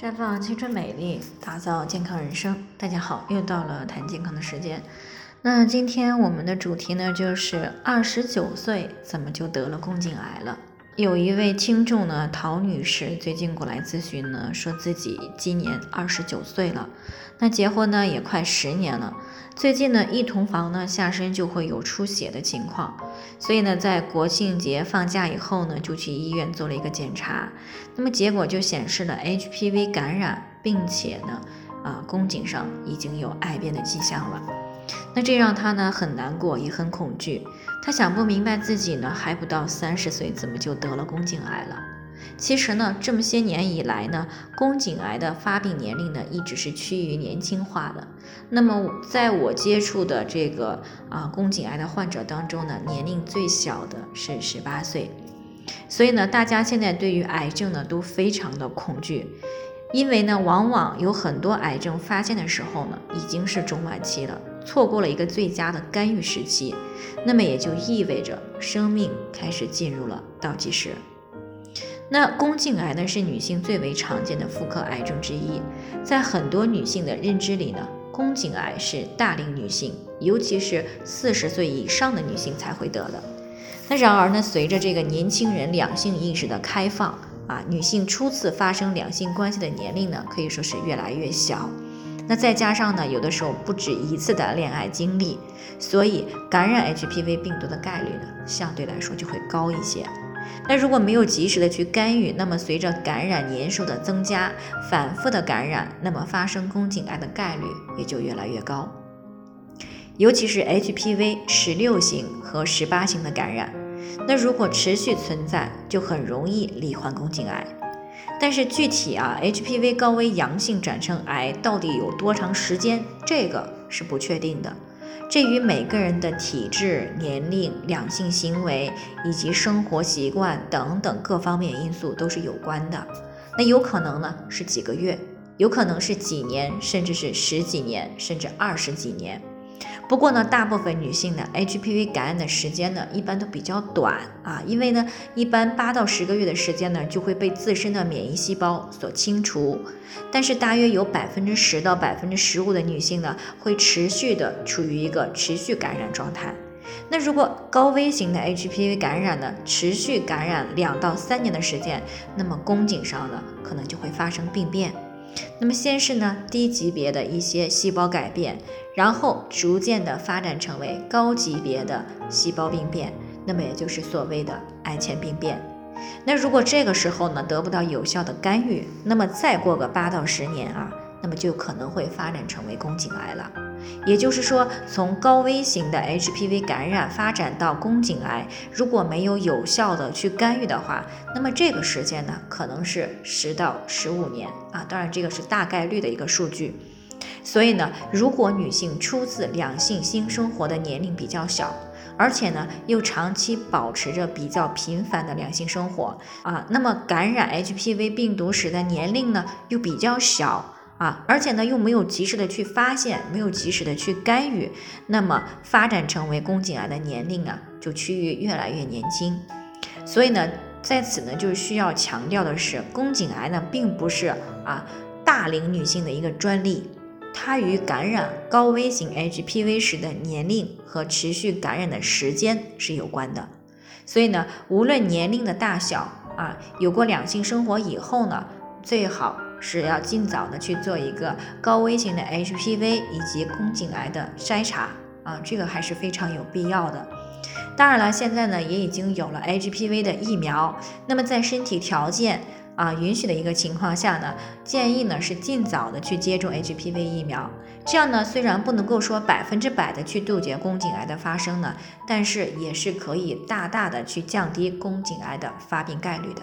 绽放青春美丽，打造健康人生。大家好，又到了谈健康的时间。那今天我们的主题呢，就是二十九岁怎么就得了宫颈癌了？有一位听众呢，陶女士最近过来咨询呢，说自己今年二十九岁了，那结婚呢也快十年了，最近呢一同房呢下身就会有出血的情况，所以呢在国庆节放假以后呢就去医院做了一个检查，那么结果就显示了 HPV 感染，并且呢啊宫颈上已经有癌变的迹象了。那这让他呢很难过，也很恐惧。他想不明白自己呢还不到三十岁，怎么就得了宫颈癌了？其实呢，这么些年以来呢，宫颈癌的发病年龄呢一直是趋于年轻化的。那么在我接触的这个啊宫颈癌的患者当中呢，年龄最小的是十八岁。所以呢，大家现在对于癌症呢都非常的恐惧。因为呢，往往有很多癌症发现的时候呢，已经是中晚期了，错过了一个最佳的干预时期，那么也就意味着生命开始进入了倒计时。那宫颈癌呢，是女性最为常见的妇科癌症之一，在很多女性的认知里呢，宫颈癌是大龄女性，尤其是四十岁以上的女性才会得的。那然而呢，随着这个年轻人两性意识的开放，啊，女性初次发生两性关系的年龄呢，可以说是越来越小。那再加上呢，有的时候不止一次的恋爱经历，所以感染 HPV 病毒的概率呢，相对来说就会高一些。那如果没有及时的去干预，那么随着感染年数的增加，反复的感染，那么发生宫颈癌的概率也就越来越高。尤其是 HPV 十六型和十八型的感染。那如果持续存在，就很容易罹患宫颈癌。但是具体啊，HPV 高危阳性转成癌到底有多长时间，这个是不确定的。这与每个人的体质、年龄、两性行为以及生活习惯等等各方面因素都是有关的。那有可能呢是几个月，有可能是几年，甚至是十几年，甚至二十几年。不过呢，大部分女性呢，HPV 感染的时间呢，一般都比较短啊，因为呢，一般八到十个月的时间呢，就会被自身的免疫细胞所清除。但是大约有百分之十到百分之十五的女性呢，会持续的处于一个持续感染状态。那如果高危型的 HPV 感染呢，持续感染两到三年的时间，那么宫颈上呢，可能就会发生病变。那么先是呢低级别的一些细胞改变，然后逐渐的发展成为高级别的细胞病变，那么也就是所谓的癌前病变。那如果这个时候呢得不到有效的干预，那么再过个八到十年啊。那么就可能会发展成为宫颈癌了，也就是说，从高危型的 HPV 感染发展到宫颈癌，如果没有有效的去干预的话，那么这个时间呢，可能是十到十五年啊，当然这个是大概率的一个数据。所以呢，如果女性初次两性性生活的年龄比较小，而且呢又长期保持着比较频繁的两性生活啊，那么感染 HPV 病毒时的年龄呢又比较小。啊，而且呢，又没有及时的去发现，没有及时的去干预，那么发展成为宫颈癌的年龄啊，就趋于越来越年轻。所以呢，在此呢，就需要强调的是，宫颈癌呢，并不是啊大龄女性的一个专利，它与感染高危型 HPV 时的年龄和持续感染的时间是有关的。所以呢，无论年龄的大小啊，有过两性生活以后呢，最好。是要尽早的去做一个高危型的 HPV 以及宫颈癌的筛查啊，这个还是非常有必要的。当然了，现在呢也已经有了 HPV 的疫苗，那么在身体条件啊允许的一个情况下呢，建议呢是尽早的去接种 HPV 疫苗。这样呢虽然不能够说百分之百的去杜绝宫颈癌的发生呢，但是也是可以大大的去降低宫颈癌的发病概率的。